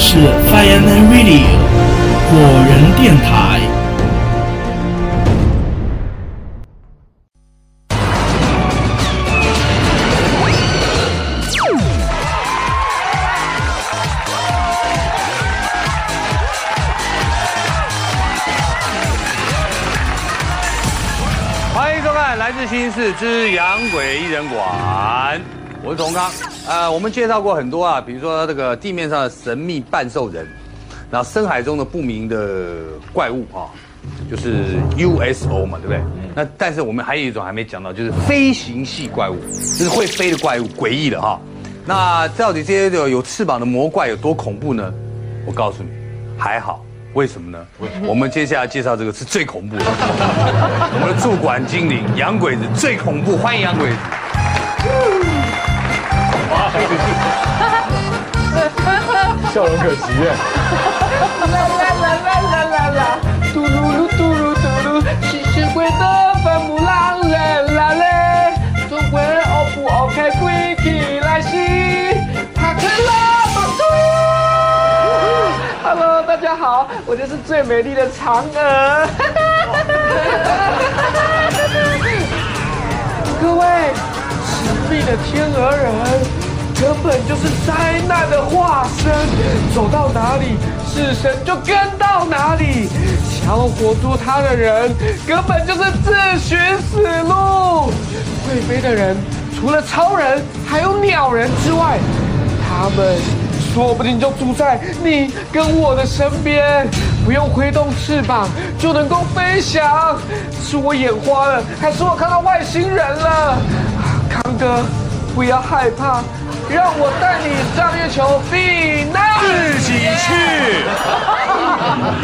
是 Fireman Radio 果仁电台。欢迎收看来自新市之洋鬼艺人馆，我是童康。呃，我们介绍过很多啊，比如说这个地面上的神秘半兽人，然后深海中的不明的怪物啊，就是 USO 嘛，对不对？那但是我们还有一种还没讲到，就是飞行系怪物，就是会飞的怪物，诡异的哈。那到底这些有有翅膀的魔怪有多恐怖呢？我告诉你，还好。为什么呢？我们接下来介绍这个是最恐怖的，我们的驻馆精灵洋鬼子最恐怖，欢迎洋鬼子。笑容可掬耶！啦啦啦啦啦啦啦，嘟噜噜嘟噜嘟噜，吸血鬼的坟墓让人拉嘞，总会 O 不 OK 鬼起来袭，他可那么多。Hello，大家好，我就是最美丽的嫦娥。各位，神秘的天鹅人。根本就是灾难的化身，走到哪里，死神就跟到哪里。想要活捉他的人，根本就是自寻死路。会飞的人，除了超人，还有鸟人之外，他们说不定就住在你跟我的身边，不用挥动翅膀就能够飞翔。是我眼花了，还是我看到外星人了？康哥，不要害怕。让我带你上月球避难，自己去，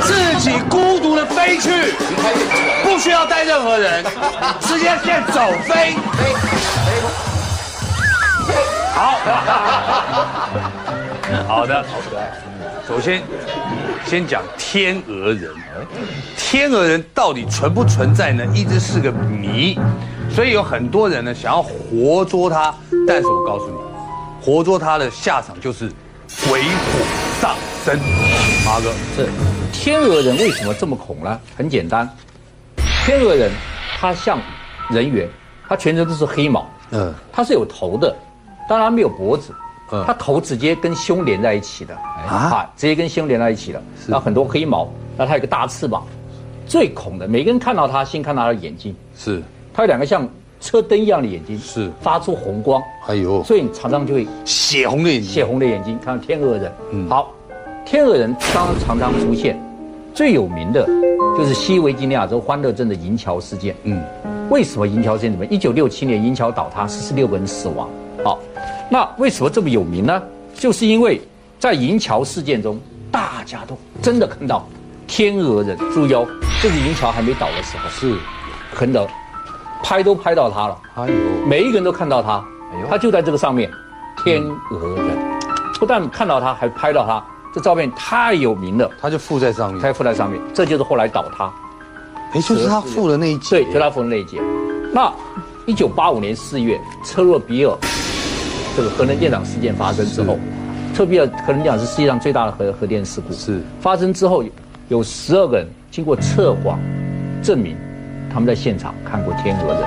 自己孤独的飞去，不需要带任何人，直接现走飞。好，好的，好可爱首先先讲天鹅人，天鹅人到底存不存在呢？一直是个谜，所以有很多人呢想要活捉它，但是我告诉你。活捉他的下场就是鬼火上身。马哥，是天鹅人为什么这么恐呢？很简单，天鹅人他像人猿，他全身都是黑毛，嗯，他是有头的，当然没有脖子，嗯，他头直接跟胸连在一起的，啊，直接跟胸连在一起的，然后很多黑毛，然后他有个大翅膀，最恐的，每个人看到他先看到他的眼睛，是，他有两个像。车灯一样的眼睛是发出红光，哎呦，所以你常常就会血红的眼睛，血红的眼睛。看到天鹅人，嗯，好，天鹅人当然常常出现，最有名的就是西维吉尼亚州欢乐镇的银桥事件。嗯，为什么银桥事件怎么一九六七年银桥倒塌，四十六个人死亡？好，那为什么这么有名呢？就是因为在银桥事件中，大家都真的看到天鹅人。注意哦，这是银桥还没倒的时候，是，很冷。拍都拍到他了，哎呦，每一个人都看到他，哎呦，他就在这个上面，天鹅人，不但看到他，还拍到他，这照片太有名了，他就附在上面，他附在上面，这就是后来倒塌，哎，就是他附的那一节，对，就他附的那一节。那一九八五年四月，车诺比尔这个核能电厂事件发生之后，车比尔核能电厂是世界上最大的核核电事故，是。发生之后，有十二个人经过测谎证明。他们在现场看过天鹅人，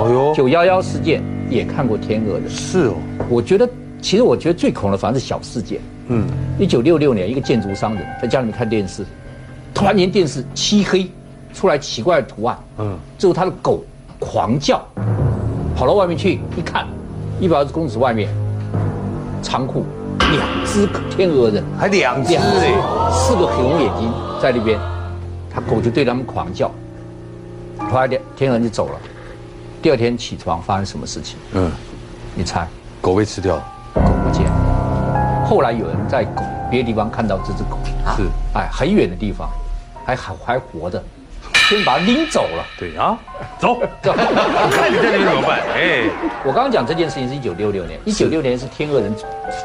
哦哟，九幺幺事件也看过天鹅人，是哦。我觉得，其实我觉得最恐的反而是小事件。嗯，一九六六年，一个建筑商人在家里面看电视，突然间电视漆黑，出来奇怪的图案。嗯，最后他的狗狂叫，跑到外面去一看，一百二十公尺外面，仓库两只天鹅人，还两只嘞，四个红眼睛在那边，他狗就对他们狂叫。后来天天鹅就走了，第二天起床发生什么事情？嗯，你猜？狗被吃掉了，狗不见了。后来有人在狗别的地方看到这只狗，是，哎，很远的地方，还还还活着，先把它拎走了。对啊，走。走，看你在那边怎么办？哎，我刚刚讲这件事情是一九六六年，一九六年是天鹅人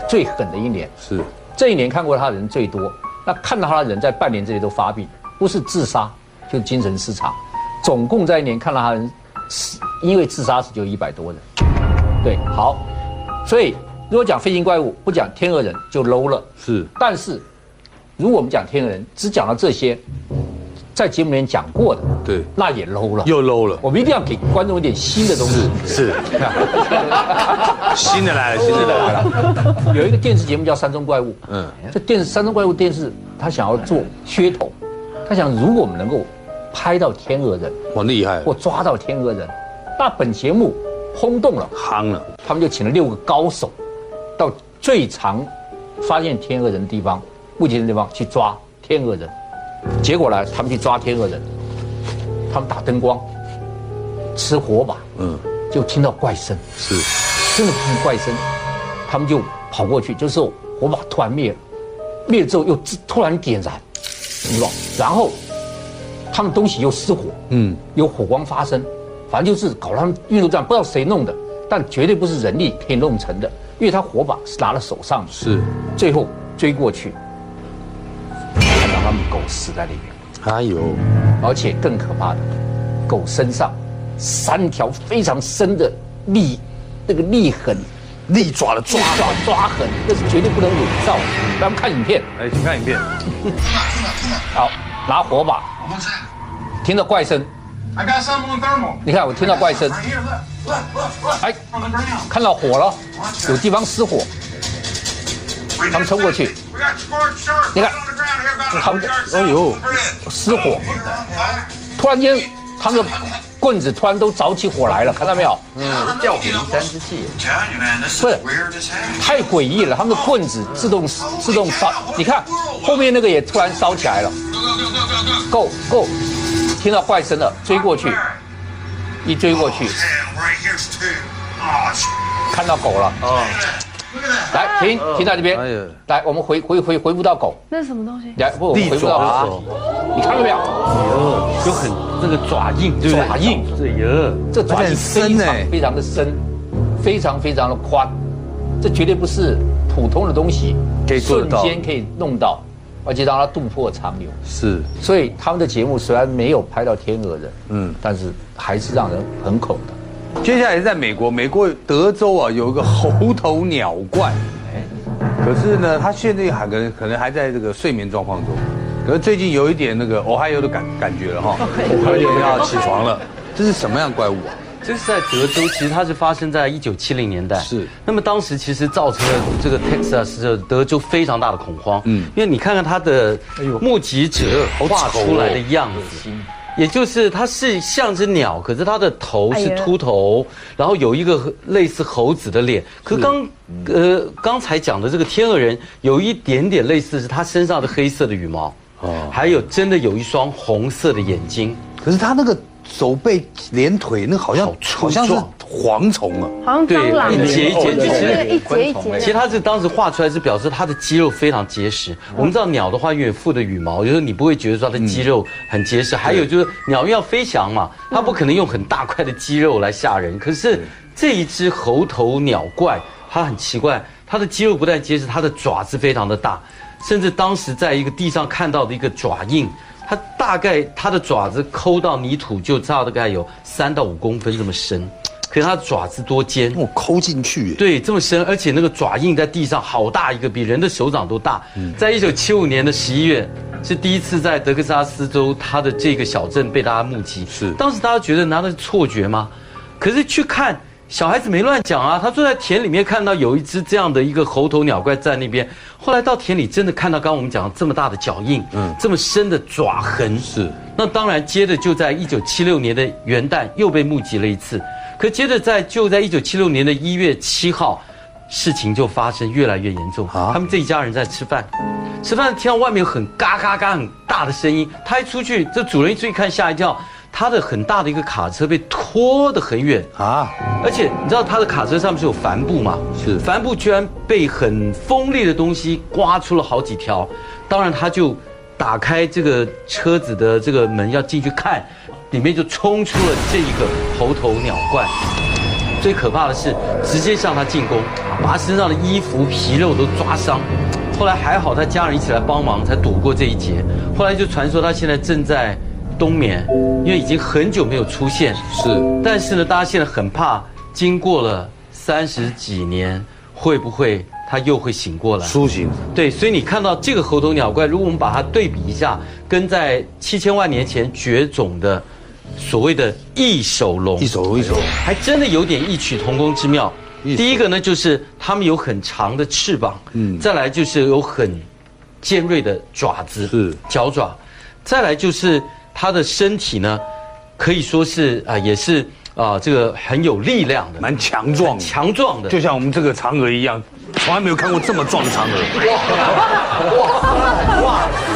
最狠的一年，是，这一年看过他的人最多，那看到他的人在半年之内都发病，不是自杀就是精神失常。总共在一年看到他人死，因为自杀死就一百多人。对，好，所以如果讲飞行怪物，不讲天鹅人就 low 了。是，但是如果我们讲天鹅人，只讲到这些，在节目里面讲过的，对那也 low 了。又 low 了，我们一定要给观众一点新的东西。是新的来了，新的来了，有一个电视节目叫《山中怪物》，嗯，这电视《山中怪物》电视，他想要做噱头，他想如果我们能够拍到天鹅人哇，厉害，我抓到天鹅人，那本节目轰动了，夯了，他们就请了六个高手，到最常发现天鹅人的地方、目前的地方去抓天鹅人。结果呢，他们去抓天鹅人，他们打灯光，吃火把，嗯，就听到怪声，是。真的听怪声，他们就跑过去，就是火把突然灭了，灭了之后又突然点燃，你知道？然后他们东西又失火，嗯，有火光发生，反正就是搞他们运动站，不知道谁弄的，但绝对不是人力可以弄成的，因为他火把是拿了手上的，是，最后追过去，看到他们狗死在里面，哎呦，而且更可怕的，狗身上三条非常深的利，那个利痕。利爪的抓抓，抓抓痕，那是绝对不能伪造的。咱们看影片，哎，请看影片，好，拿火把，听到怪声，你看我听到怪声，哎，看到火了，有地方失火。他们冲过去，你看，他们，哎呦，失火，突然间。他们的棍子突然都着起火来了，看到没有？嗯，吊笔三支器，不是太诡异了。他们的棍子自动自动烧，你看后面那个也突然烧起来了。Go go，听到怪声了，追过去，一追过去，看到狗了啊。来停停在这边。来我们回回回回不到狗，那是什么东西？来不我们回不到利爪狗，你看到没有？有很那个爪印，对不对？爪印。对有，这爪印非常欸非常的深，非常非常的宽，这绝对不是普通的东西可以瞬间可以弄到，而且让它渡破长流。是，所以他们的节目虽然没有拍到天鹅人，嗯。嗯，但是还是让人很恐的。接下来是在美国，美国德州啊有一个猴头鸟怪，可是呢，他现在还可能可能还在这个睡眠状况中，可是最近有一点那个哦嗨哟的感感觉了哈，有点要起床了，这是什么样的怪物啊？这是在德州，其实它是发生在一九七零年代。是。那么当时其实造成了这个 Texas 的德州非常大的恐慌。嗯，因为你看看它的目击者画出来的样子。也就是它是像只鸟，可是它的头是秃头，然后有一个类似猴子的脸。可刚呃刚才讲的这个天鹅人有一点点类似，是它身上的黑色的羽毛，哦，还有真的有一双红色的眼睛。可是他那个手背连腿那好像好像是蝗虫啊，好像蟑螂，一节一节，其实对对一节一节其实它是当时画出来是表示它的肌肉非常结实。我们知道鸟的话，因为有附的羽毛，就是你不会觉得说它的肌肉很结实。还有就是鸟要飞翔嘛，它不可能用很大块的肌肉来吓人。可是这一只猴头鸟怪，它很奇怪，它的肌肉不但结实，它的爪子非常的大，甚至当时在一个地上看到的一个爪印。它大概它的爪子抠到泥土就差大概有三到五公分这么深，可是它的爪子多尖，我抠进去，对，这么深，而且那个爪印在地上好大一个，比人的手掌都大。在一九七五年的十一月，是第一次在德克萨斯州它的这个小镇被大家目击。是当时大家觉得难道是错觉吗？可是去看。小孩子没乱讲啊，他坐在田里面看到有一只这样的一个猴头鸟怪在那边，后来到田里真的看到刚刚我们讲的这么大的脚印，嗯，这么深的爪痕，是。那当然，接着就在一九七六年的元旦又被目击了一次，可接着在就在一九七六年的一月七号，事情就发生越来越严重。啊。他们这一家人在吃饭，吃饭听到外面有很嘎嘎嘎很大的声音，他一出去，这主人一出去看吓一跳，他的很大的一个卡车被拖得很远，啊，而且你知道他的卡车上面是有帆布嘛？是帆布居然被很锋利的东西刮出了好几条，当然他就打开这个车子的这个门要进去看，里面就冲出了这一个猴头鸟怪。最可怕的是，直接向他进攻，把他身上的衣服、皮肉都抓伤。后来还好，他家人一起来帮忙，才躲过这一劫。后来就传说他现在正在冬眠，因为已经很久没有出现。是但是呢，大家现在很怕，经过了三十几年，会不会它又会醒过来。苏醒，对，所以你看到这个猴头鸟怪，如果我们把它对比一下，跟在七千万年前绝种的所谓的异手龙，一手一手，还真的有点异曲同工之妙。第一个呢，就是它们有很长的翅膀，嗯，再来就是有很尖锐的爪子，是脚爪，再来就是它的身体呢，可以说是啊、也是啊、这个很有力量的，蛮强壮的，强壮的，就像我们这个嫦娥一样，从来没有看过这么壮的嫦娥。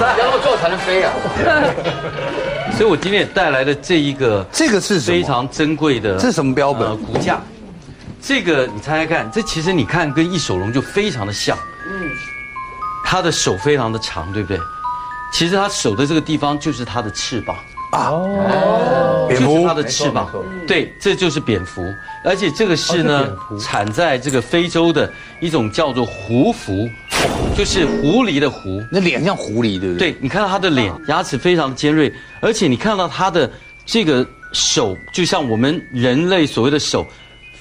要那么壮才能飞啊！所以我今天也带来了这一个这个是什么非常珍贵的，这是什么标本呃骨架。这个你猜猜看，这其实你看跟翼手龙就非常的像，嗯，它的手非常的长，对不对？其实它手的这个地方就是它的翅膀，蝙蝠。就是它的翅膀，对，这就是蝙蝠，而且这个是呢产在这个非洲的一种叫做狐蝠，就是狐狸的狐，那脸像狐狸，对不对？对，你看到他的脸，牙齿非常尖锐，而且你看到他的这个手，就像我们人类所谓的手，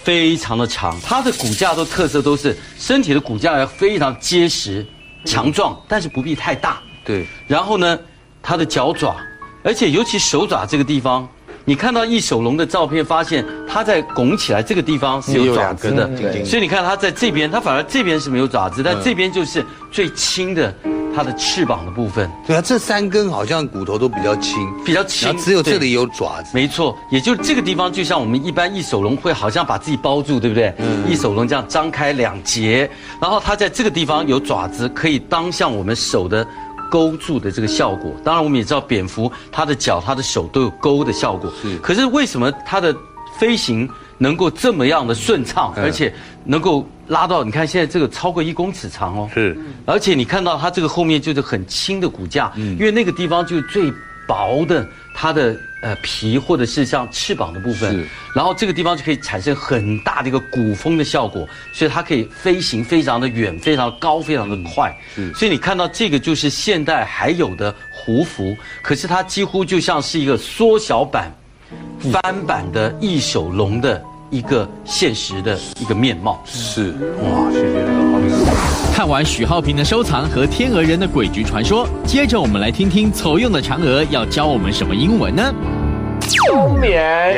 非常的长。它的骨架都特色都是身体的骨架要非常结实、强壮，但是不必太大。对，然后呢，它的脚爪，而且尤其手爪这个地方，你看到异手龙的照片，发现它在拱起来这个地方是有爪子的。所以你看它在这边，它反而这边是没有爪子，但这边就是最轻的它的翅膀的部分，对啊，这三根好像骨头都比较轻，比较轻只有这对里有爪子。没错，也就这个地方，就像我们一般翼手龙会好像把自己包住，对不对？翼手龙这样张开两节，然后它在这个地方有爪子，可以当像我们手的勾住的这个效果。当然，我们也知道蝙蝠它的脚、它的手都有勾的效果。是可是为什么它的飞行能够这么样的顺畅，而且能够拉到？你看现在这个超过一公尺长哦。是，而且你看到它这个后面就是很轻的骨架，因为那个地方就是最薄的它的呃皮或者是像翅膀的部分是，然后这个地方就可以产生很大的一个鼓风的效果，所以它可以飞行非常的远、非常高、非常的快。所以你看到这个就是现代还有的胡服，可是它几乎就像是一个缩小版、翻版的翼手龙的一个现实的一个面貌。是，哇，谢谢那个黄医师。看完许浩平的收藏和天鹅人的诡谲传说，接着我们来听听丑用的嫦娥要教我们什么英文呢？冬眠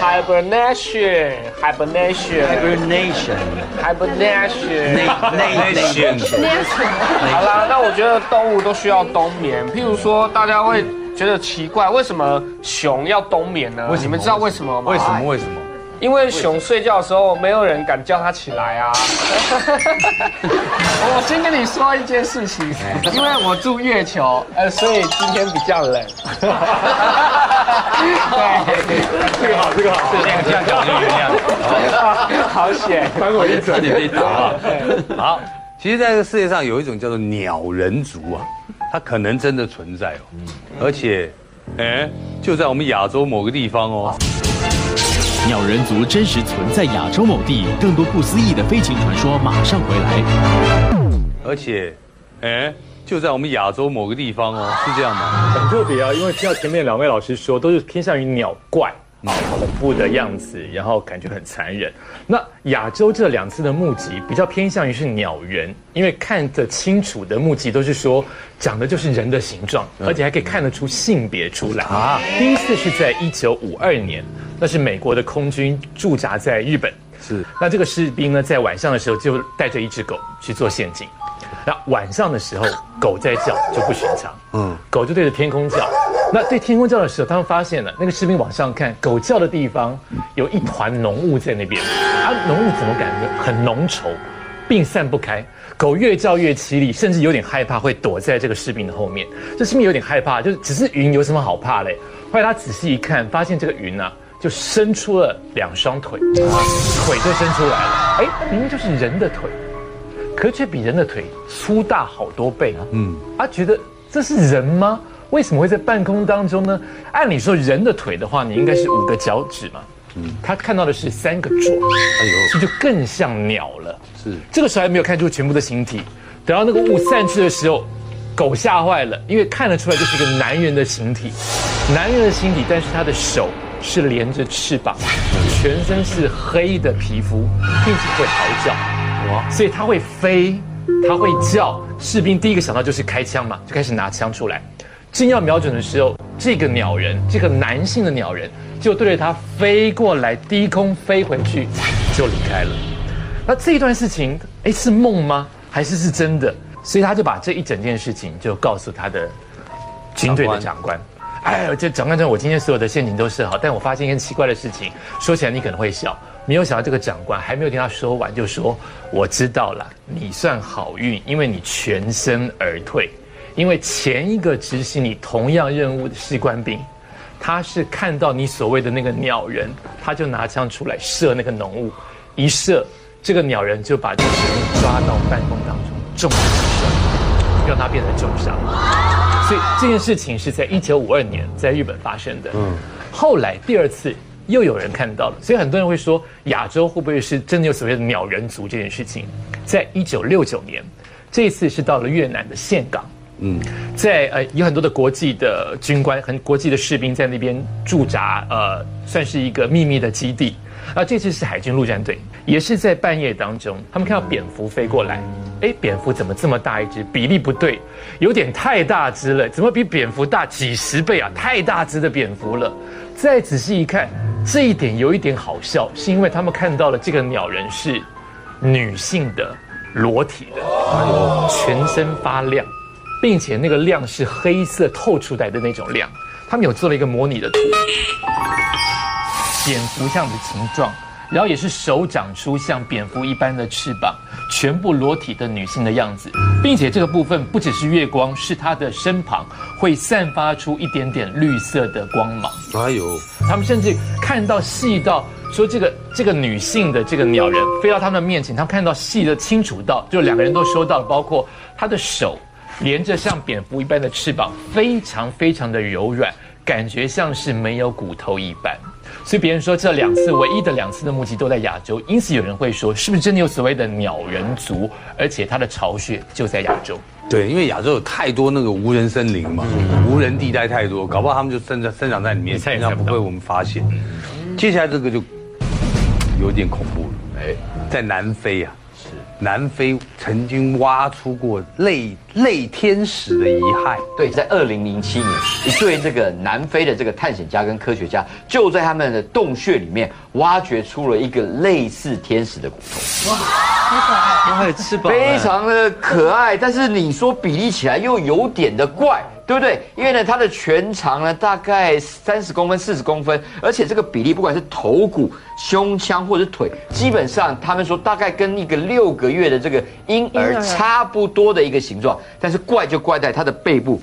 ，hibernation，hibernation，hibernation，hibernation，hibernation 好啦，那我觉得动物都需要冬眠。譬如说，大家会觉得奇怪，为什么熊要冬眠呢？你们知道为什么吗？为什么？？为什么？因为熊睡觉的时候，没有人敢叫它起来啊。我先跟你说一件事情，因为我住月球，呃，所以今天比较冷。对，这个好，这个好，这样这样讲就原谅。好险。翻我一层。差点被打了。好，其实在这个世界上有一种叫做鸟人族啊，它可能真的存在哦，而且，哎，就在我们亚洲某个地方哦。鸟人族真实存在亚洲某地，更多不思议的飞行传说马上回来。而且，哎，就在我们亚洲某个地方哦，是这样吗？很特别啊，因为听到前面两位老师说，都是偏向于鸟怪。啊，恐怖的样子，然后感觉很残忍。那亚洲这两次的目击比较偏向于是鸟人，因为看得清楚的目击都是说长的就是人的形状，而且还可以看得出性别出来啊。第一次是在一九五二年，那是美国的空军驻扎在日本，是那这个士兵呢，在晚上的时候就带着一只狗去做陷阱。那晚上的时候，狗在叫就不寻常，嗯，狗就对着天空叫。那对天空叫的时候，他们发现了那个士兵往上看，狗叫的地方有一团浓雾在那边，啊，浓雾怎么感觉很浓稠，并散不开。狗越叫越凄厉，甚至有点害怕，会躲在这个士兵的后面。这士兵有点害怕，就是只是云有什么好怕嘞？后来他仔细一看，发现这个云啊，就伸出了两双腿，腿就伸出来了。哎，明明就是人的腿。可却比人的腿粗大好多倍啊！嗯，啊，觉得这是人吗？为什么会在半空当中呢？按理说人的腿的话，你应该是五个脚趾嘛。嗯，他看到的是三个爪，哎呦，这就更像鸟了。是这个时候还没有看出全部的形体，等到那个雾散去的时候，狗吓坏了，因为看得出来就是一个男人的形体，男人的形体，但是他的手是连着翅膀，全身是黑的皮肤，并且会嚎叫。哇所以它会飞，它会叫，士兵第一个想到就是开枪嘛，就开始拿枪出来。正要瞄准的时候，这个鸟人，这个男性的鸟人，就对着他飞过来，低空飞回去，就离开了。那这一段事情，哎，是梦吗？还是是真的？所以他就把这一整件事情就告诉他的军队的长官。哎，这长官说，我今天所有的陷阱都设好，但我发现一件奇怪的事情。说起来你可能会笑，没有想到这个长官还没有听他说完，就说：“我知道了，你算好运，因为你全身而退。因为前一个执行你同样任务的士官兵，他是看到你所谓的那个鸟人，他就拿枪出来射那个浓雾，一射，这个鸟人就把这个士兵抓到半空当中，重伤，让他变成重伤。所以这件事情是在一九五二年在日本发生的。嗯，后来第二次又有人看到了，所以很多人会说亚洲会不会是真的有所谓的鸟人族这件事情？在一九六九年，这一次是到了越南的岘港。嗯，在呃有很多的国际的军官很国际的士兵在那边驻扎，呃，算是一个秘密的基地。啊，这次是海军陆战队，也是在半夜当中，他们看到蝙蝠飞过来，哎，蝙蝠怎么这么大一只？比例不对，有点太大只了，怎么比蝙蝠大几十倍啊？太大只的蝙蝠了。再仔细一看，这一点有一点好笑，是因为他们看到了这个鸟人是女性的裸体的，全身发亮。并且那个亮是黑色透出来的那种亮，他们有做了一个模拟的图，蝙蝠像的形状，然后也是手长出像蝙蝠一般的翅膀，全部裸体的女性的样子，并且这个部分不只是月光，是它的身旁会散发出一点点绿色的光芒。哎呦，他们甚至看到细到说这个这个女性的这个鸟人飞到他们面前，他看到细的清楚到，就两个人都收到了，包括她的手。连着像蝙蝠一般的翅膀，非常非常的柔软，感觉像是没有骨头一般。所以别人说这两次唯一的两次的目击都在亚洲，因此有人会说，是不是真的有所谓的鸟人族，而且它的巢穴就在亚洲？对，因为亚洲有太多那个无人森林嘛，无人地带太多，搞不好他们就生在生长在里面，这样不被我们发现。接下来这个就有点恐怖了，哎，在南非啊。南非曾经挖出过类类天使的遗骸。对，在二零零七年，一对这个南非的这个探险家跟科学家，就在他们的洞穴里面挖掘出了一个类似天使的骨头。哇，好可爱！还有翅膀，非常的可爱。但是你说比例起来又有点的怪。对不对？因为呢，它的全长呢大概三十公分、四十公分，而且这个比例，不管是头骨、胸腔或者腿，基本上他们说大概跟一个六个月的这个婴儿差不多的一个形状。但是怪就怪在它的背部。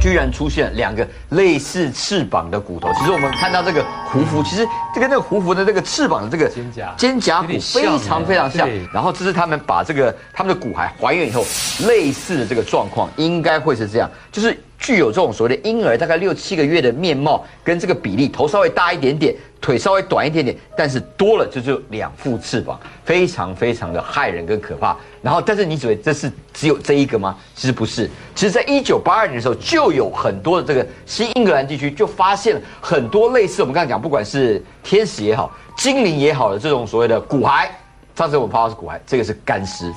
居然出现两个类似翅膀的骨头。其实我们看到这个胡服，其实这跟那个胡服的这个翅膀的这个肩胛肩胛骨非常非常像。然后这是他们把这个他们的骨骸还原以后，类似的这个状况应该会是这样，就是具有这种所谓的婴儿大概六七个月的面貌跟这个比例，头稍微大一点点。腿稍微短一点点，但是多了就只有两副翅膀，非常非常的骇人跟可怕。然后，但是你以为这是只有这一个吗？其实不是。其实，在一九八二年的时候，就有很多的这个新英格兰地区就发现了很多类似我们刚才讲，不管是天使也好，精灵也好的这种所谓的骨骸。上次我们拍到是骨骸，这个是干尸。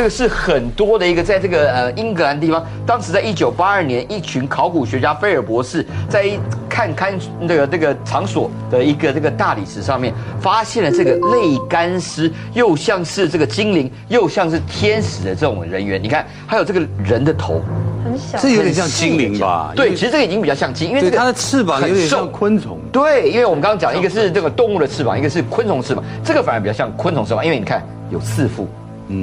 这个是很多的一个，在这个呃英格兰地方，当时在一九八二年，一群考古学家菲尔博士在看看那个这个场所的一个这个大理石上面，发现了这个类干尸，又像是这个精灵，又像是天使的这种人员。你看，还有这个人的头，很小，这有点像精灵吧？对，其实这个已经比较像精，因为这个它的翅膀有点像昆虫。对，因为我们刚刚讲，一个是这个动物的翅膀，一个是昆虫翅膀，这个反而比较像昆虫翅膀，因为你看有四副。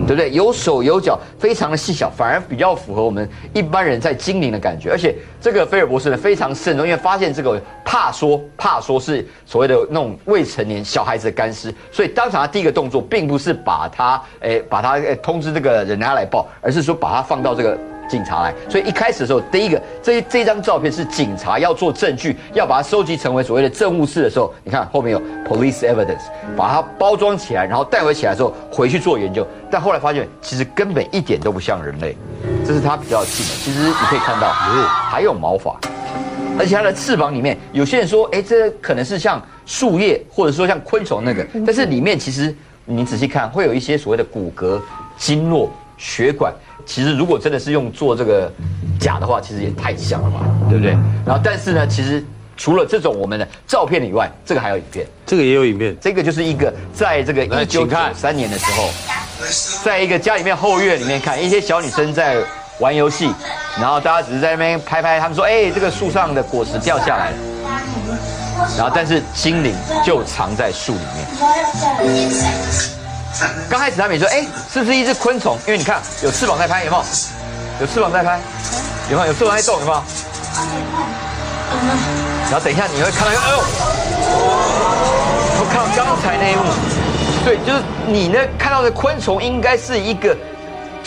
对不对？有手有脚，非常的细小，反而比较符合我们一般人在精灵的感觉。而且这个菲尔博士呢非常慎重，因为发现这个怕说怕说是所谓的那种未成年小孩子的干尸，所以当场他第一个动作并不是把他诶把他诶通知这个人家来报，而是说把他放到这个。警察来，所以一开始的时候，第一个这这张照片是警察要做证据，要把它收集成为所谓的证物室的时候，你看后面有 police evidence，把它包装起来，然后带回起来之后回去做研究，但后来发现其实根本一点都不像人类，这是它比较近的。其实你可以看到，还有毛发，而且它的翅膀里面，有些人说，哎，这可能是像树叶，或者说像昆虫那个，但是里面其实你仔细看，会有一些所谓的骨骼、经络、血管。其实如果真的是用做这个假的话，其实也太像了嘛，对不对？然后但是呢，其实除了这种我们的照片以外，这个还有影片。这个也有影片，这个就是一个在这个来一九九三年的时候，在一个家里面后院里面看一些小女生在玩游戏，然后大家只是在那边拍拍，他们说：“哎，这个树上的果实掉下来了。”然后但是精灵就藏在树里面。刚开始他们也说：“哎，是不是一只昆虫？因为你看有翅膀在拍，有没有？有翅膀在拍，有没有？有翅膀在动，有没有？”然后等一下你会看到，哎呦！我看到刚才那一幕，对，就是你呢看到的昆虫应该是一个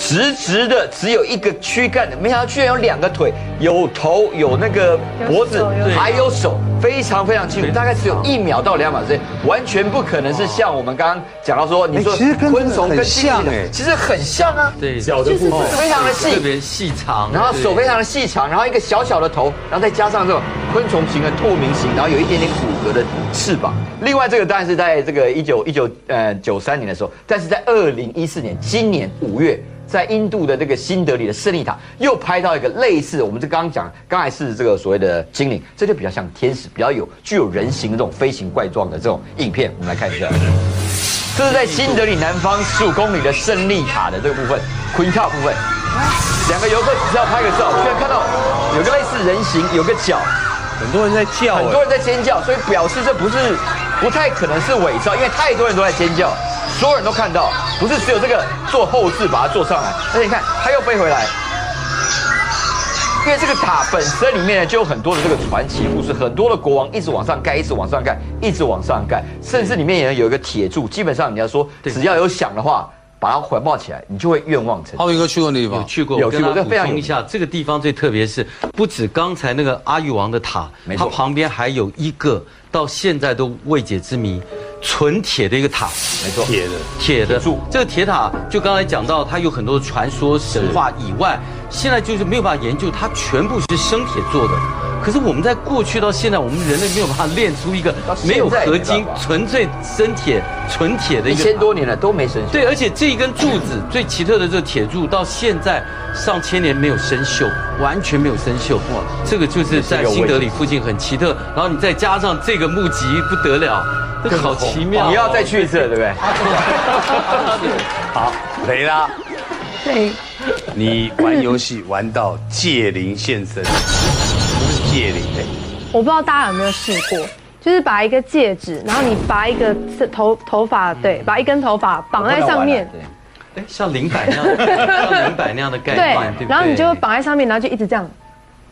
直直的，只有一个躯干的，没想到居然有两个腿，有头，有那个脖子还有手，非常非常清楚，大概只有一秒到两秒之间，完全不可能是像我们刚刚讲到说，你说昆虫跟像哎。其实很像啊，对，脚的部分非常的细特，别细长，然后手非常的细长，然后一个小小的头，然后再加上这种昆虫型的透明型，然后有一点点骨骼的翅膀。另外这个当然是在这个一九一九呃九三年的时候，但是在二零一四年今年五月。在印度的这个新德里的胜利塔，又拍到一个类似我们这刚刚讲，刚才是这个所谓的精灵，这就比较像天使，比较有具有人形的这种飞行怪状的这种影片，我们来看一下。这是在新德里南方十五公里的胜利塔的这个部分，Queen Top 部分，两个游客只是要拍个照，居然看到有个类似人形，有个脚，很多人在叫，很多人在尖叫，所以表示这不是不太可能是伪造，因为太多人都在尖叫，所有人都看到，不是只有这个做后置把它做上来，而且你看它又飞回来。因为这个塔本身里面呢，就有很多的这个传奇故事，很多的国王一直往上盖，一直往上盖，一直往上盖，甚至里面也有一个铁柱，基本上你要说，只要有响的话，把它环抱起来，你就会愿望成真。浩宇哥去过那地方，有去过，有去过我跟他补充一下，这个地方最特别是，不止刚才那个阿育王的塔，它旁边还有一个到现在都未解之谜，纯铁的一个塔，没错，铁的，铁的。铁柱。这个铁塔，就刚才讲到，它有很多传说神话以外，现在就是没有办法研究，它全部是生铁做的。可是我们在过去到现在，我们人类没有办法炼出一个没有合金纯粹生铁、纯铁的一千多年了都没生锈。对，而且这一根柱子最奇特的这个铁柱，到现在上千年没有生锈，完全没有生锈。哇，这个就是在新德里附近很奇特。然后你再加上这个木吉，不得了，这个好奇妙哦。你要再去一次了，对不对？好，雷拉，对，你玩游戏玩到戒灵现身，戒灵哎，我不知道大家有没有试过，就是把一个戒指，然后你拔一个头头发，对，把一根头发绑在上面，哎，像灵摆那样，像灵摆那样的概念，对？然后你就绑在上面，然后就一直这样，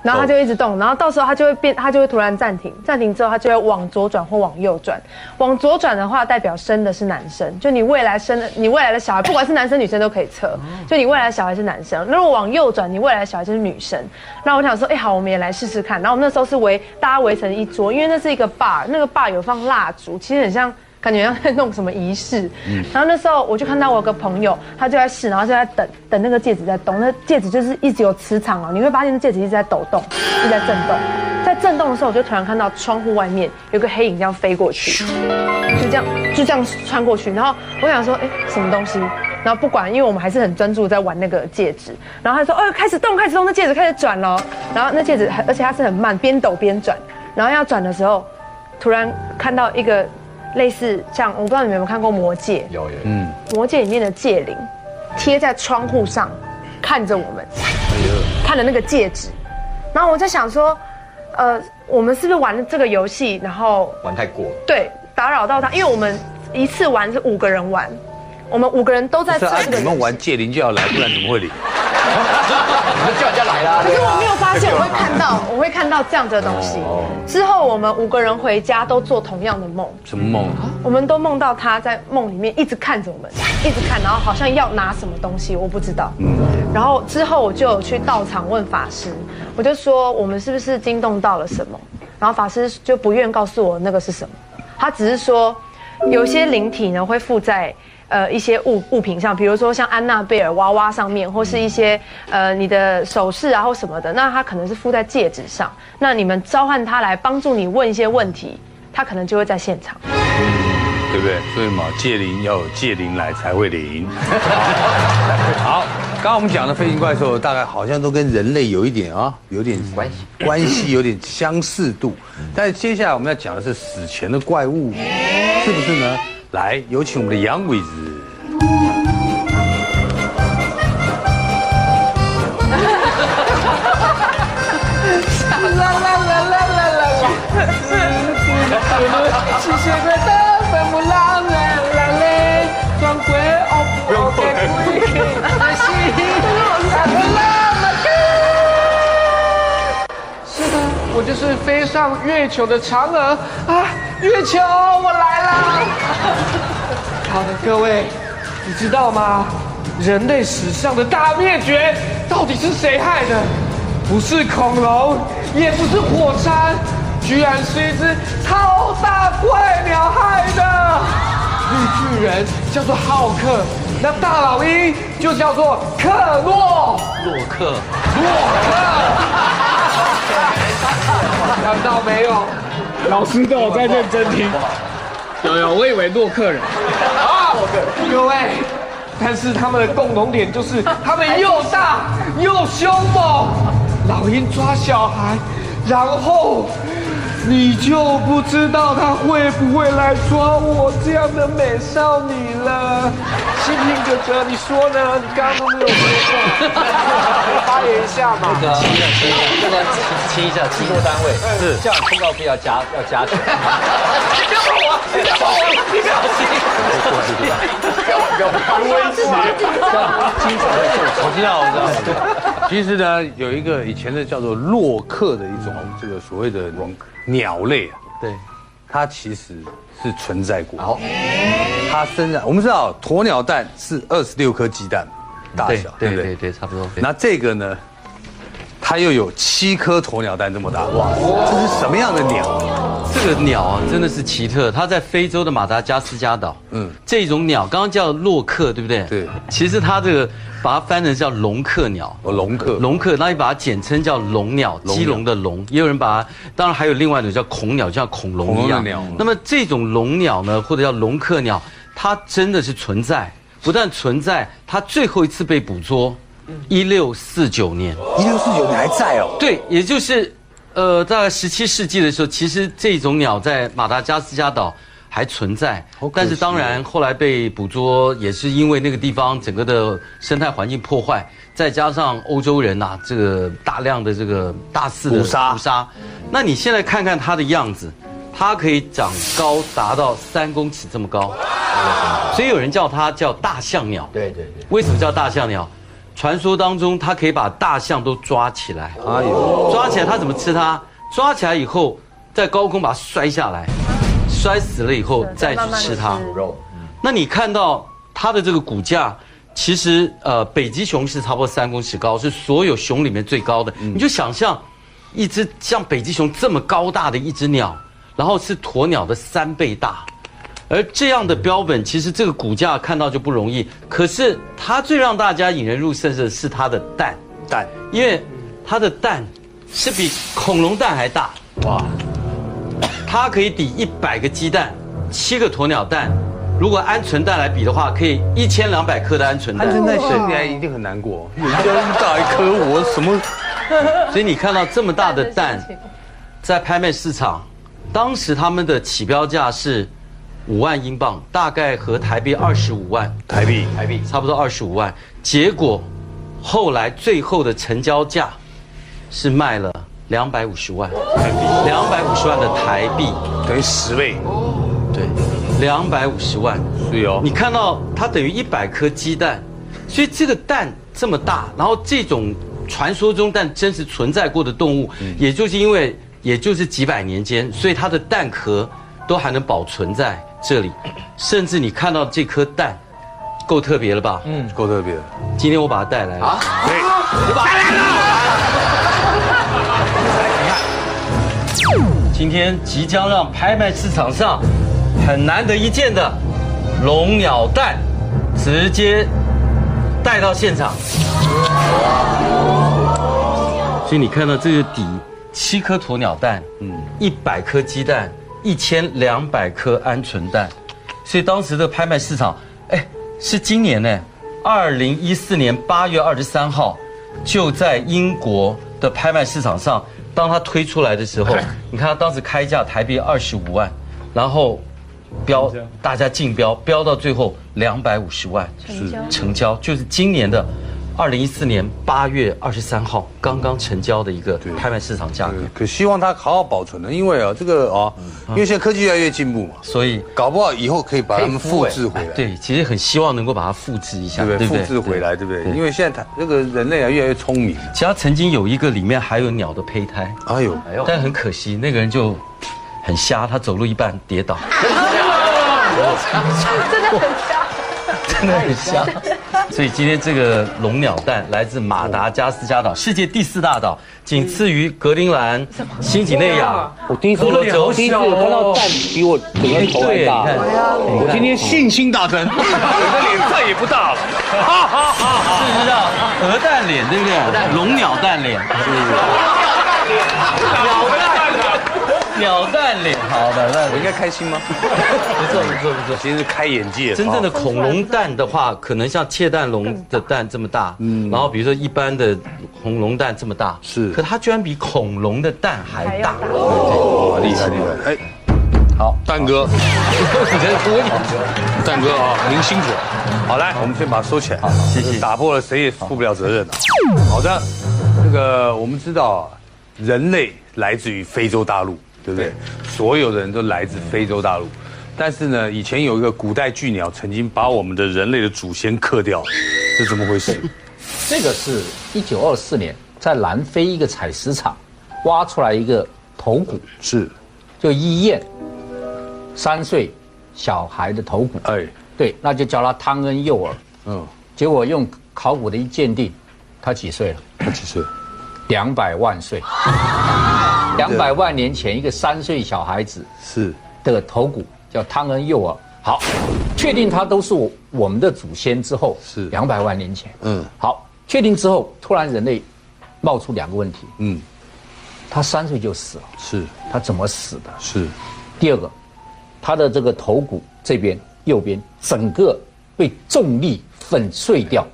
然后它就一直动，然后到时候它就会变，它就会突然暂停，暂停之后它就会往左转或往右转。往左转的话，代表生的是男生，就你未来生的，你未来的小孩，不管是男生女生都可以测，就你未来的小孩是男生。那如果往右转，你未来的小孩就是女生。然后我想说，哎，好，我们也来试试看。然后我们那时候是围大家围成一桌，因为那是一个 bar，那个 bar 有放蜡烛，其实很像。感觉像在弄什么仪式，然后那时候我就看到我有个朋友，他就在试，然后就在等等那个戒指在动，那戒指就是一直有磁场哦，你会发现那戒指一直在抖动，一直在震动，在震动的时候，我就突然看到窗户外面有个黑影这样飞过去，就这样就这样穿过去，然后我想说，哎，什么东西？然后不管，因为我们还是很专注在玩那个戒指，然后他说，哦，开始动，开始动，那戒指开始转了，然后那戒指，而且它是很慢，边抖边转，然后要转的时候，突然看到一个。类似像我不知道你们有没有看过《魔戒》，有有，嗯，《魔戒》里面的戒灵贴在窗户上，看着我们，看着那个戒指，然后我在想说，呃，我们是不是玩了这个游戏，然后玩太过了。对打扰到他？因为我们一次玩是五个人玩，我们五个人都在是啊，这个游戏。你们玩戒灵就要来，不然怎么会灵？看到这样子的东西。之后我们五个人回家都做同样的梦，什么梦？我们都梦到他在梦里面一直看着我们，一直看，然后好像要拿什么东西，我不知道。嗯然后之后我就有去道场问法师，我就说我们是不是惊动到了什么？然后法师就不愿告诉我那个是什么，他只是说有些灵体呢会附在。呃，一些物物品上，比如说像安娜贝尔娃娃上面，或是一些呃你的首饰啊或什么的，那它可能是附在戒指上。那你们召唤他来帮助你问一些问题，他可能就会在现场。对不对？所以嘛，借灵要有借灵来才会灵。好，刚刚我们讲的飞行怪兽，大概好像都跟人类有一点啊，有点关系，关系有点相似度。但是接下来我们要讲的是死前的怪物，是不是呢？来，有请我们的杨鬼子。啦啦啦啦啦啦啦，吸血鬼的就是飞上月球的嫦娥啊！月球，我来啦！好的，各位，你知道吗？人类史上的大灭绝到底是谁害的？不是恐龙，也不是火山，居然是一只超大怪鸟害的。绿巨人叫做浩克，那大老鹰就叫做克洛。洛克，洛克，看到没有？老师都有在认真听。有有，我以为洛克人。啊，各位，但是他们的共同点就是他们又大又凶猛。老鹰抓小孩，然后你就不知道他会不会来抓我这样的美少女了。新平哥哥，你说呢？你刚刚都没有说话，发言一下嘛。那个亲一下，亲一下，这个亲一下，机构单位是这样，通告费要加要加钱。你不要碰我！你不要碰我！你不要碰我不要不要威胁，这样经常会受我知道，我知道。其实呢，有一个以前的叫做洛克的一种这个所谓的鸟类啊，对，它其实是存在过。好，它生在我们知道鸵鸟蛋是二十六颗鸡蛋大小，对不对？对对对，差不多。那这个呢，它又有七颗鸵鸟蛋这么大，哇，这是什么样的鸟？这个鸟啊，真的是奇特。它在非洲的马达加斯加岛，嗯，这种鸟刚刚叫洛克，对不对？对。其实它这个把它翻成叫龙克鸟，哦，龙克，龙克，那你把它简称叫龙鸟，基龙的龙。也有人把它，当然还有另外一种叫恐鸟，就像恐龙一样。鸟。那么这种龙鸟呢，或者叫龙克鸟，它真的是存在，不但存在，它最后一次被捕捉，一六四九年。一六四九年还在哦。对，也就是。呃，大概十七世纪的时候，其实这种鸟在马达加斯加岛还存在，但是当然后来被捕捉，也是因为那个地方整个的生态环境破坏，再加上欧洲人呐，这个大量的这个大肆的捕杀捕杀。那你现在看看它的样子，它可以长高达到三公尺这么高，所以有人叫它叫大象鸟。对对对，为什么叫大象鸟？传说当中，它可以把大象都抓起来。哎呦，抓起来它怎么吃它？抓起来以后，在高空把它摔下来，摔死了以后再去吃它。肉。那你看到它的这个骨架，其实呃，北极熊是差不多三公尺高，是所有熊里面最高的。你就想象，一只像北极熊这么高大的一只鸟，然后是鸵鸟的三倍大。而这样的标本，其实这个骨架看到就不容易。可是它最让大家引人入胜的是它的蛋，蛋，因为它的蛋是比恐龙蛋还大，哇！它可以抵一百个鸡蛋，七个鸵鸟蛋。如果鹌鹑蛋来比的话，可以一千两百颗的鹌鹑蛋。鹌鹑蛋生起来一定很难过，有一大一颗，我什么？所以你看到这么大的蛋，在拍卖市场，当时他们的起标价是。五万英镑，大概和台币二十五万台币，台币差不多二十五万。结果后来最后的成交价是卖了两百五十万台币，两百五十万的台币等于十倍。对，两百五十万。是哦，你看到它等于一百颗鸡蛋，所以这个蛋这么大，然后这种传说中但真实存在过的动物，也就是因为也就是几百年间，所以它的蛋壳都还能保存在。这里，甚至你看到这颗蛋，够特别了吧？嗯，够特别。今天我把它带来了。对，我把它带来了。今天即将让拍卖市场上很难得一见的龙鸟蛋，直接带到现场。所以你看到这个底，七颗鸵鸟蛋，嗯，一百颗鸡蛋。一千两百颗鹌鹑蛋，所以当时的拍卖市场，哎，是今年呢，二零一四年八月二十三号，就在英国的拍卖市场上，当它推出来的时候，你看它当时开价台币二十五万，然后标大家竞标，标到最后两百五十万成交成交，就是今年的。二零一四年八月二十三号刚刚成交的一个拍卖市场价格，可希望它好好保存了，因为啊，这个啊，因为现在科技越来越进步嘛，所以搞不好以后可以把它们复制回来。对，其实很希望能够把它复制一下，对不对？复制回来，对不对？因为现在它这个人类啊越来越聪明。其实它曾经有一个里面还有鸟的胚胎，哎呦，但很可惜那个人就很瞎，他走路一半跌倒，真的很瞎。真的很瞎。所以今天这个龙鸟蛋来自马达加斯加岛，世界第四大岛，仅次于格陵兰、新几内亚。我第一次婆罗洲第一次看到蛋比我整个头还大。我今天信心大增，我的脸再也不大了。哈哈哈哈是不是啊？鹅蛋脸对不对？龙鸟蛋脸，鸟蛋鸟蛋脸，好的，那我应该开心吗？不错不错不错。今天是开眼界。真正的恐龙蛋的话，可能像窃蛋龙的蛋这么大，嗯，然后比如说一般的恐龙蛋这么大，是可它居然比恐龙的蛋还大，哦，厉害厉害！哎，好，蛋哥，蛋哥啊，您辛苦了。好，来，我们先把它收起来。好，谢谢打破了谁也负不了责任的。好的，这个我们知道啊，人类来自于非洲大陆，对不对？所有的人都来自非洲大陆。但是呢，以前有一个古代巨鸟曾经把我们的人类的祖先克掉，是怎么回事？这个是一九二四年在南非一个采石场挖出来一个头骨，是，就医燕三岁小孩的头骨。哎，对，那就叫他汤恩幼儿。嗯，结果用考古的一鉴定，他几岁了？他几岁？两百万岁。两百万年前，一个三岁小孩子是。的头骨叫汤恩幼儿。好，确定他都是我我们的祖先之后，是。两百万年前。嗯。好，确定之后，突然人类冒出两个问题：嗯，他三岁就死了，是。他怎么死的？是，第二个，他的这个头骨这边右边整个被重力粉碎掉，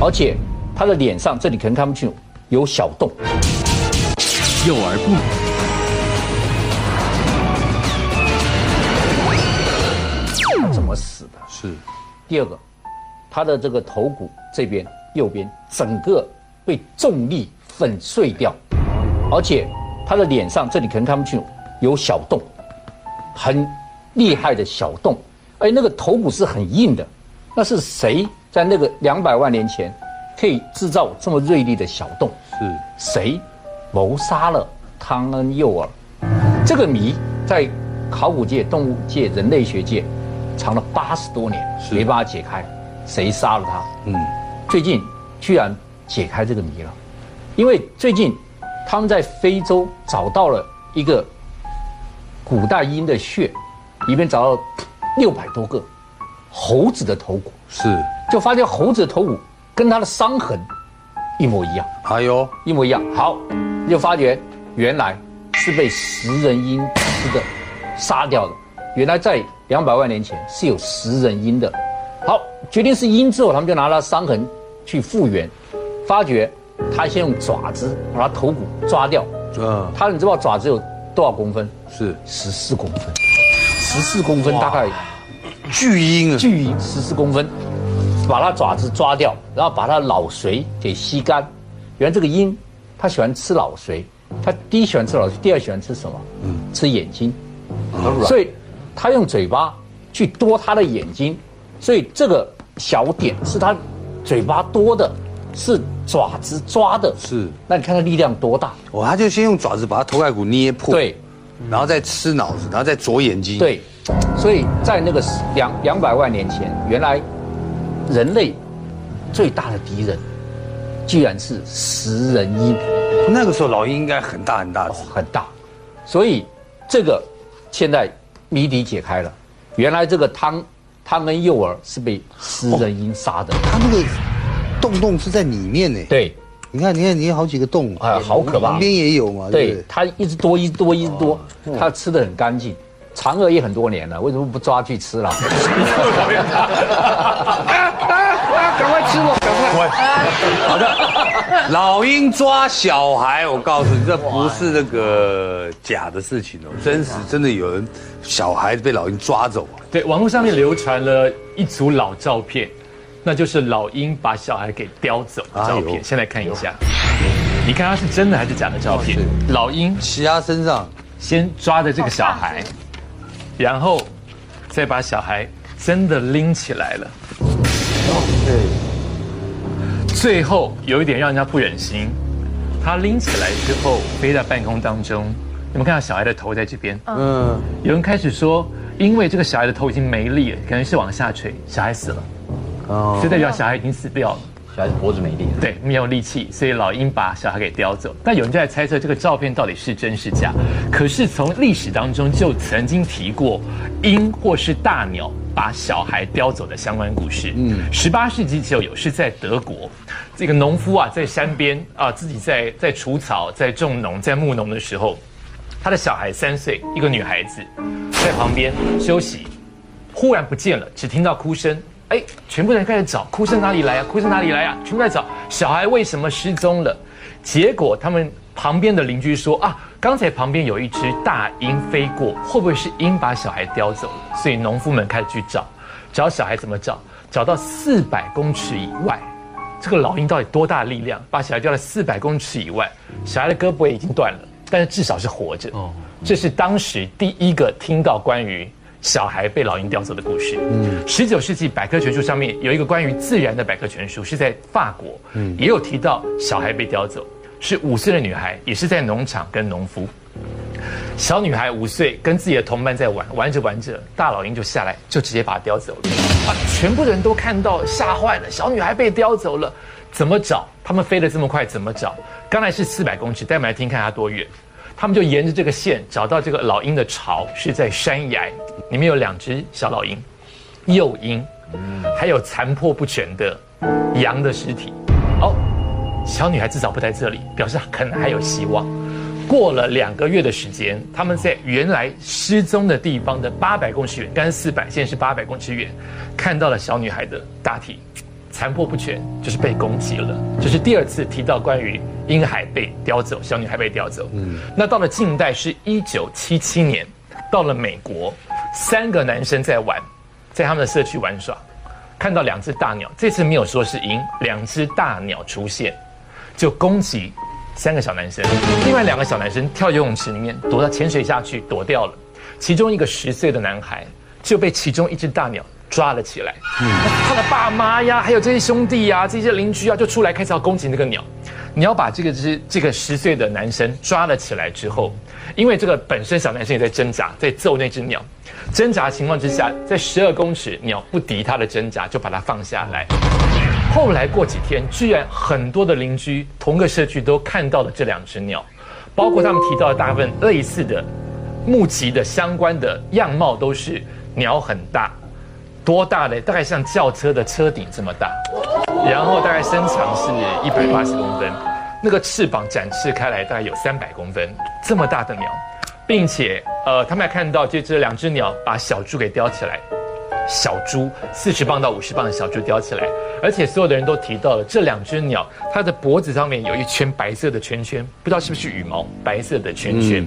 而且他的脸上这里可能看不清楚有小洞。幼而不美怎么死的？是，第二个，他的这个头骨这边右边整个被重力粉碎掉，而且他的脸上这里可能看不清楚有小洞，很厉害的小洞，而那个头骨是很硬的，那是谁在那个两百万年前可以制造这么锐利的小洞？是，谁谋杀了汤恩幼儿？这个谜在考古界、动物界、人类学界藏了八十多年，没办法解开，谁杀了他？嗯，最近居然解开这个谜了，因为最近他们在非洲找到了一个古代鹰的血，里面找到六百多个猴子的头骨，是，就发现猴子的头骨跟它的伤痕一模一样。哎呦，一模一样。好，就发觉原来是被食人鹰吃的，杀掉的。原来在两百万年前是有食人鹰的。好，决定是鹰之后，他们就拿它伤痕去复原，发觉他先用爪子把它头骨抓掉。嗯，它你知道爪子有多少公分？是十四公分，十四公分大概巨鹰啊，巨鹰十四公分，把它爪子抓掉，然后把它脑髓给吸干。原来这个鹰，它喜欢吃脑髓，它第一喜欢吃脑髓，第二喜欢吃什么？嗯，吃眼睛。所以它用嘴巴去多它的眼睛，所以这个小点是它嘴巴多的，是爪子抓的。是，那你看它力量多大？哦，它就先用爪子把它头盖骨捏破，对，然后再吃脑子，然后再啄眼睛，，对，所以在那个两两百万年前，原来人类最大的敌人，居然是食人鹰，那个时候老鹰应该很大很大只，很大，所以这个现在谜底解开了，原来这个汤汤恩幼儿是被食人鹰杀的，它那个洞洞是在里面呢，对，你看，你看，你有好几个洞，哎好可怕。旁边也有嘛，对它一直多，一直多，一直多，它吃的很干净。嫦娥也很多年了，为什么不抓去吃了？赶快吃我，赶快！好的，老鹰抓小孩，我告诉你，这不是那个假的事情哦，真实，真的有人小孩被老鹰抓走啊。对，网络上面流传了一组老照片，那就是老鹰把小孩给叼走的照片。先来看一下，你看它是真的还是假的照片？老鹰骑他身上，先抓着这个小孩，然后再把小孩真的拎起来了。最后有一点让人家不忍心，他拎起来之后飞在半空当中，你们看到小孩的头在这边，嗯，有人开始说，因为这个小孩的头已经没力了，可能是往下垂，小孩死了，哦。所以代表小孩已经死掉了。小孩子脖子没力，对，没有力气，所以老鹰把小孩给叼走。但有人就在猜测这个照片到底是真是假。可是从历史当中就曾经提过鹰或是大鸟把小孩叼走的相关故事。嗯，十八世纪就有，是在德国，这个农夫啊在山边啊自己在在除草、在种农、在牧农的时候，他的小孩三岁，一个女孩子在旁边休息，忽然不见了，只听到哭声。哎，全部人开始找，哭声哪里来啊？哭声哪里来啊？全部在找小孩为什么失踪了？结果他们旁边的邻居说啊，刚才旁边有一只大鹰飞过，会不会是鹰把小孩叼走了？所以农夫们开始去找，找小孩怎么找？找到四百公尺以外，这个老鹰到底多大力量，把小孩叼了四百公尺以外？小孩的胳膊也已经断了，但是至少是活着。哦，这是当时第一个听到关于小孩被老鹰叼走的故事。嗯，十九世纪百科全书上面有一个关于自然的百科全书，是在法国，嗯，也有提到小孩被叼走，是五岁的女孩，也是在农场跟农夫。小女孩五岁，跟自己的同伴在玩，玩着玩着，大老鹰就下来，就直接把她叼走了。啊，全部人都看到，吓坏了，小女孩被叼走了，怎么找？他们飞得这么快，怎么找？刚才是四百公尺，带我们来听看它多远。他们就沿着这个线找到这个老鹰的巢，是在山崖，里面有两只小老鹰，幼鹰，还有残破不全的羊的尸体。哦，小女孩至少不在这里，表示可能还有希望。过了两个月的时间，他们在原来失踪的地方的八百公尺远，刚才四百，现在是八百公尺远，看到了小女孩的大体，残破不全，就是被攻击了。这是第二次提到关于婴孩被叼走，小女孩被叼走。嗯，那到了近代是一九七七年，到了美国，三个男生在玩，在他们的社区玩耍，看到两只大鸟，这次没有说是鹰，两只大鸟出现，就攻击三个小男生，另外两个小男生跳游泳池里面躲到潜水下去躲掉了，其中一个十岁的男孩就被其中一只大鸟抓了起来，嗯。他的爸妈呀，还有这些兄弟呀，这些邻居啊，就出来开始要攻击那个鸟。你要把这个只这个十岁的男生抓了起来之后，因为这个本身小男生也在挣扎，在揍那只鸟，挣扎情况之下，在十二公尺鸟不敌他的挣扎，就把它放下来。后来过几天，居然很多的邻居同个社区都看到了这两只鸟，包括他们提到的大部分类似的目击的相关的样貌都是鸟很大，多大呢？大概像轿车的车顶这么大，然后大概身长是一百八十公分，那个翅膀展翅开来大概有三百公分，这么大的鸟，并且呃，他们还看到这只两只鸟把小猪给叼起来。小猪四十磅到五十磅的小猪叼起来，而且所有的人都提到了这两只鸟，它的脖子上面有一圈白色的圈圈，不知道是不是羽毛，白色的圈圈。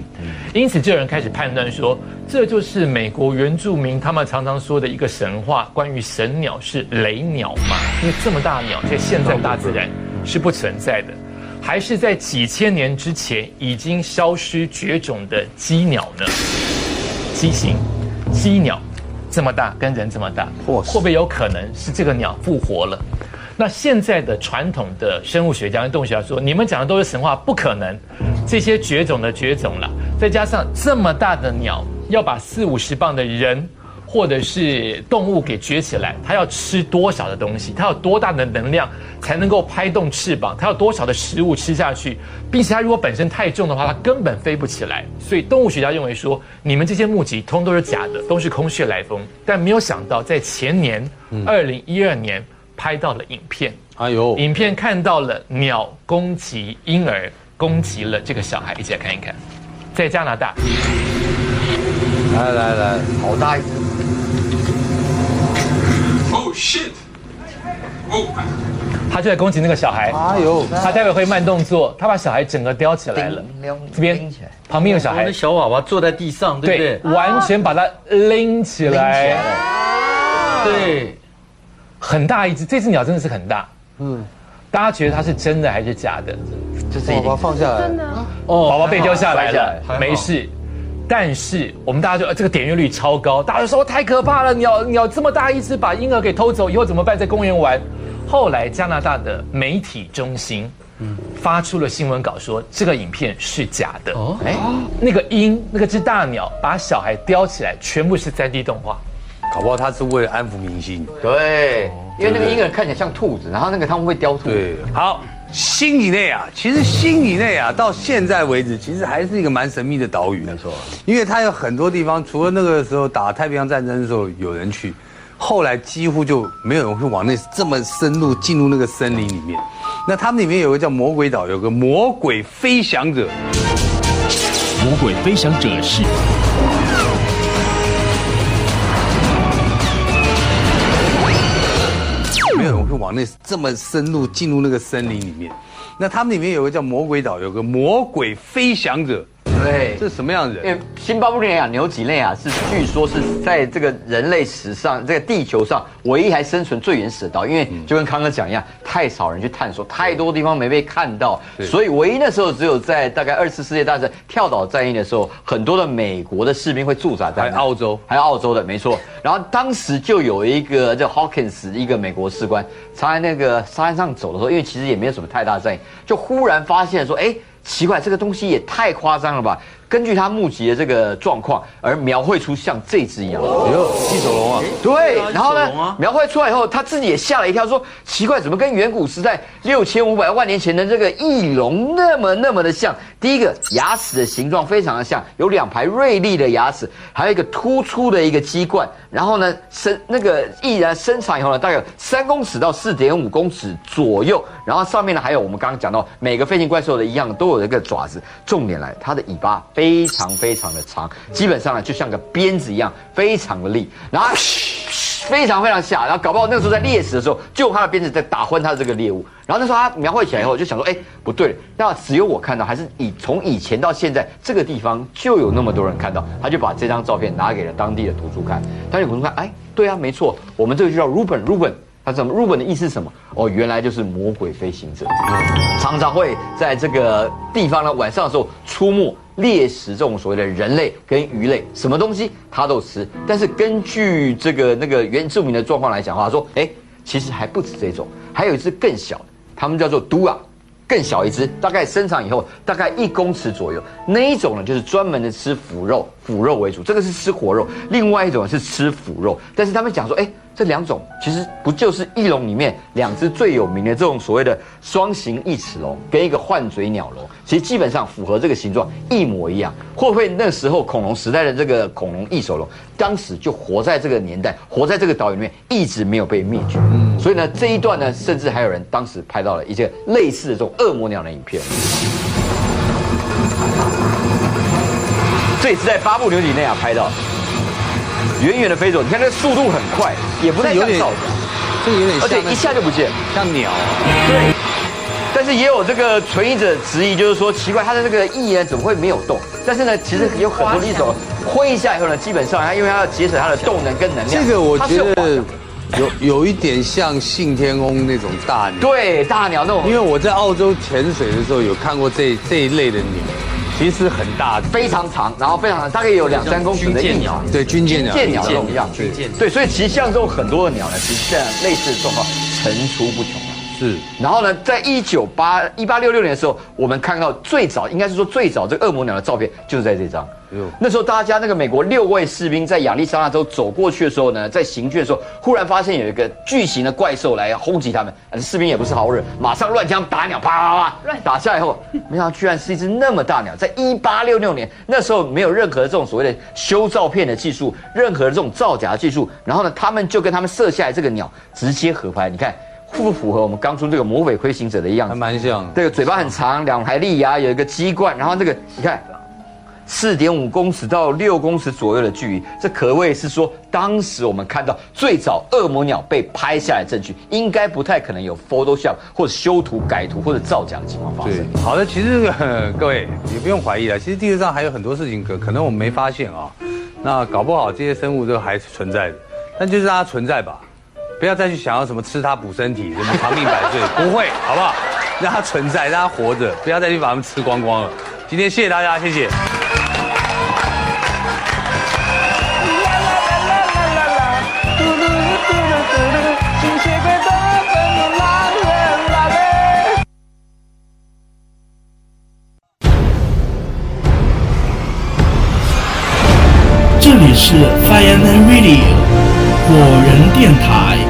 因此，就有人开始判断说，这就是美国原住民他们常常说的一个神话，关于神鸟是雷鸟嘛？因为这么大的鸟在现在大自然是不存在的，还是在几千年之前已经消失绝种的鸡鸟呢？畸形鸡鸟。这么大，跟人这么大，会不会有可能是这个鸟复活了？那现在的传统的生物学家跟动物学家说，你们讲的都是神话，不可能。这些绝种的绝种了，再加上这么大的鸟，要把四五十磅的人或者是动物给撅起来，它要吃多少的东西？它有多大的能量才能够拍动翅膀？它有多少的食物吃下去？并且它如果本身太重的话，它根本飞不起来。所以动物学家认为说，你们这些目击通都是假的，都是空穴来风。但没有想到，在前年二零一二年拍到了影片，哎呦，影片看到了鸟攻击婴儿，攻击了这个小孩，一起来看一看，在加拿大。来来来，好大一只，Oh shit! Oh, 他就在攻击那个小孩。哎呦，他待会会慢动作，他把小孩整个叼起来了。这边旁边有小孩小娃娃坐在地上，对不对，对？完全把它拎起来，对，很大一只。这只鸟真的是很大。嗯，大家觉得它是真的还是假的？这是一把它放下来，哦，宝宝被丢下来了来，没事。但是我们大家就呃这个点阅率超高，大家就说太可怕了，鸟鸟这么大一只把婴儿给偷走，以后怎么办？在公园玩。后来加拿大的媒体中心，发出了新闻稿说这个影片是假的。哦，哎，那个鹰，那个只大鸟把小孩叼起来，全部是 3D 动画。搞不好他是为了安抚民心。对，因为那个婴儿看起来像兔子，然后那个他们会叼兔子，对，好，新以内啊，其实心以内啊到现在为止，其实还是一个蛮神秘的岛屿。没错，因为它有很多地方，除了那个时候打太平洋战争的时候有人去，后来几乎就没有人会往那这么深入进入那个森林里面。那他们里面有个叫魔鬼岛，有个魔鬼飞翔者，魔鬼飞翔者是往那这么深入进入那个森林里面。那他们里面有个叫魔鬼岛，有个魔鬼飞翔者，对，这是什么样的人？因为新巴布尼亚牛几内亚是据说是在这个人类史上，这个地球上唯一还生存最原始的岛，因为就跟康哥讲一样，太少人去探索，太多地方没被看到，所以唯一那时候只有在大概二次世界大战跳岛战役的时候，很多的美国的士兵会驻扎在还有澳洲，还有澳洲的，没错。然后当时就有一个叫 Hawkins 一个美国士官，常在那个沙滩上走的时候，因为其实也没有什么太大战役，就忽然发现说，哎，奇怪，这个东西也太夸张了吧？根据他目击的这个状况，而描绘出像这只一样。有翼手龙啊，对，然后一手龙啊？呢，描绘出来以后，他自己也吓了一跳，说奇怪，怎么跟远古时代六千五百万年前的这个翼龙那么那么的像？第一个牙齿的形状非常的像，有两排锐利的牙齿，还有一个突出的一个鸡冠，然后呢，身那个翼然伸长以后呢，大概有三公尺到四点五公尺左右，然后上面呢还有我们刚刚讲到每个飞行怪兽的一样都有一个爪子，重点来，它的尾巴非常非常的长，基本上呢就像个鞭子一样，非常的利，然后。非常非常吓，然后搞不好那个时候在猎食的时候，就用他的鞭子在打昏他的这个猎物。然后那时候他描绘起来以后，就想说，哎，不对，那只有我看到，还是以从以前到现在这个地方就有那么多人看到，他就把这张照片拿给了当地的图书看。当地图书看，哎，对啊，没错，我们这个就叫 Ruben Ruben。他怎么 Ruben 的意思是什么？哦，原来就是魔鬼飞行者，常常会在这个地方呢晚上的时候出没猎食这种所谓的人类跟鱼类，什么东西它都吃。但是根据这个那个原住民的状况来讲的话，说，哎，其实还不止这种，还有一只更小的，他们叫做 Dua。更小一只，大概生长以后大概一公尺左右。那一种呢，就是专门的吃腐肉，腐肉为主，这个是吃活肉；另外一种是吃腐肉。但是他们讲说，哎，这两种其实不就是翼龙里面两只最有名的这种所谓的双形翼齿龙跟一个换嘴鸟龙，其实基本上符合这个形状一模一样。会不会那时候恐龙时代的这个恐龙翼手龙，当时就活在这个年代，活在这个岛屿里面，一直没有被灭绝？所以呢，这一段呢，甚至还有人当时拍到了一些类似的这种恶魔鸟的影片。这也是在巴布纽几内亚拍到的，远远的飞走，你看那个速度很快，也不太有点像造假，这个有点像而且一下就不见。像鸟，对，但是也有这个存疑者质疑，就是说奇怪，它的这个翼呢怎么会没有动？但是呢，其实有很多的一种挥一下以后呢，基本上它因为它要节省它的动能跟能量，这个我觉得翔有有一点像信天翁那种大鸟。对大鸟那种因为我在澳洲潜水的时候有看过这这一类的鸟，其实很大，非常长，然后非常长，大概有两三公尺的翼鸟。对军舰鸟，舰鸟那种样子军舰，对，所以其实像这种很多的鸟呢，其实这样类似的状况层出不穷啊。是然后呢，在一九八一八六六年的时候，我们看到最早应该是说最早这个恶魔鸟的照片，就是在这张。哟那时候大家那个美国六位士兵在亚利桑那州走过去的时候呢，在行军的时候，忽然发现有一个巨型的怪兽来轰击他们，呃士兵也不是好惹，马上乱枪打鸟，啪啪啪，打下来后，没想到居然是一只那么大鸟。在一八六六年那时候没有任何这种所谓的修照片的技术，任何这种造假的技术，然后呢，他们就跟他们射下来这个鸟直接合拍，你看。符不符合我们刚出这个魔鬼飞行者的样子还？蛮像。这个嘴巴很长，两排利牙，有一个鸡冠，然后这个你看，四点五公尺到六公尺左右的距离，这可谓是说当时我们看到最早恶魔鸟被拍下来证据，应该不太可能有 Photoshop 或者修图、改图或者造假的情况发生。对，好的，其实这个各位也不用怀疑了，其实地球上还有很多事情可可能我们没发现啊，那搞不好这些生物都还是存在的，但就是让它存在吧，不要再去想要什么吃它补身体，什么长命百岁，不会，好不好？让它存在，让它活着，不要再去把它们吃光光了。今天谢谢大家，谢谢。这里是 Fireman Radio 果仁电台。